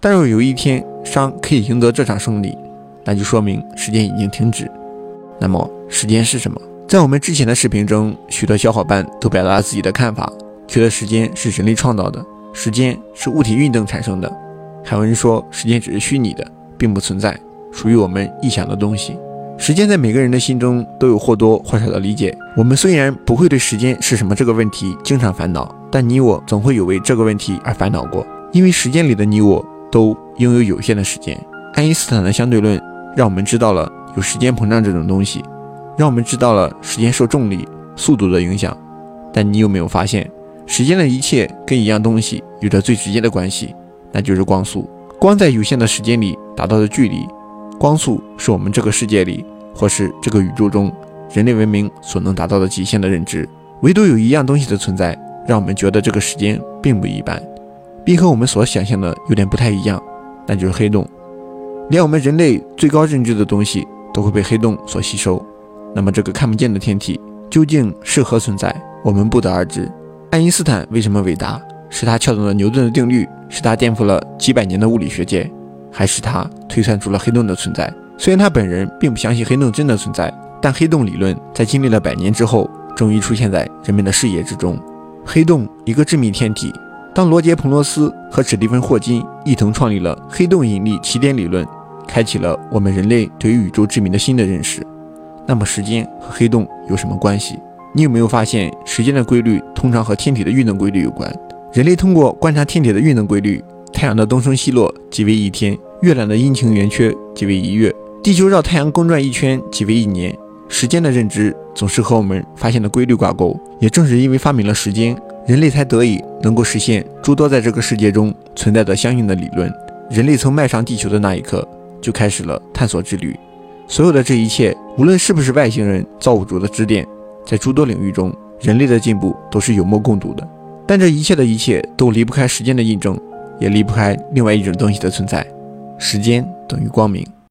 但若有一天商可以赢得这场胜利，那就说明时间已经停止。那么，时间是什么？在我们之前的视频中，许多小伙伴都表达了自己的看法，觉得时间是人类创造的，时间是物体运动产生的。还有人说，时间只是虚拟的，并不存在，属于我们臆想的东西。时间在每个人的心中都有或多或少的理解。我们虽然不会对时间是什么这个问题经常烦恼，但你我总会有为这个问题而烦恼过，因为时间里的你我。都拥有有限的时间。爱因斯坦的相对论让我们知道了有时间膨胀这种东西，让我们知道了时间受重力、速度的影响。但你有没有发现，时间的一切跟一样东西有着最直接的关系，那就是光速。光在有限的时间里达到的距离，光速是我们这个世界里或是这个宇宙中人类文明所能达到的极限的认知。唯独有一样东西的存在，让我们觉得这个时间并不一般。并和我们所想象的有点不太一样，那就是黑洞。连我们人类最高认知的东西都会被黑洞所吸收。那么这个看不见的天体究竟是何存在？我们不得而知。爱因斯坦为什么伟大？是他撬动了牛顿的定律，是他颠覆了几百年的物理学界，还是他推算出了黑洞的存在？虽然他本人并不相信黑洞真的存在，但黑洞理论在经历了百年之后，终于出现在人们的视野之中。黑洞，一个致密天体。当罗杰·彭罗斯和史蒂芬·霍金一同创立了黑洞引力起点理论，开启了我们人类对于宇宙之谜的新的认识。那么，时间和黑洞有什么关系？你有没有发现，时间的规律通常和天体的运动规律有关？人类通过观察天体的运动规律，太阳的东升西落即为一天，月亮的阴晴圆缺即为一月，地球绕太阳公转一圈即为一年。时间的认知总是和我们发现的规律挂钩。也正是因为发明了时间。人类才得以能够实现诸多在这个世界中存在的相应的理论。人类从迈上地球的那一刻就开始了探索之旅。所有的这一切，无论是不是外星人造物主的指点，在诸多领域中，人类的进步都是有目共睹的。但这一切的一切都离不开时间的印证，也离不开另外一种东西的存在：时间等于光明。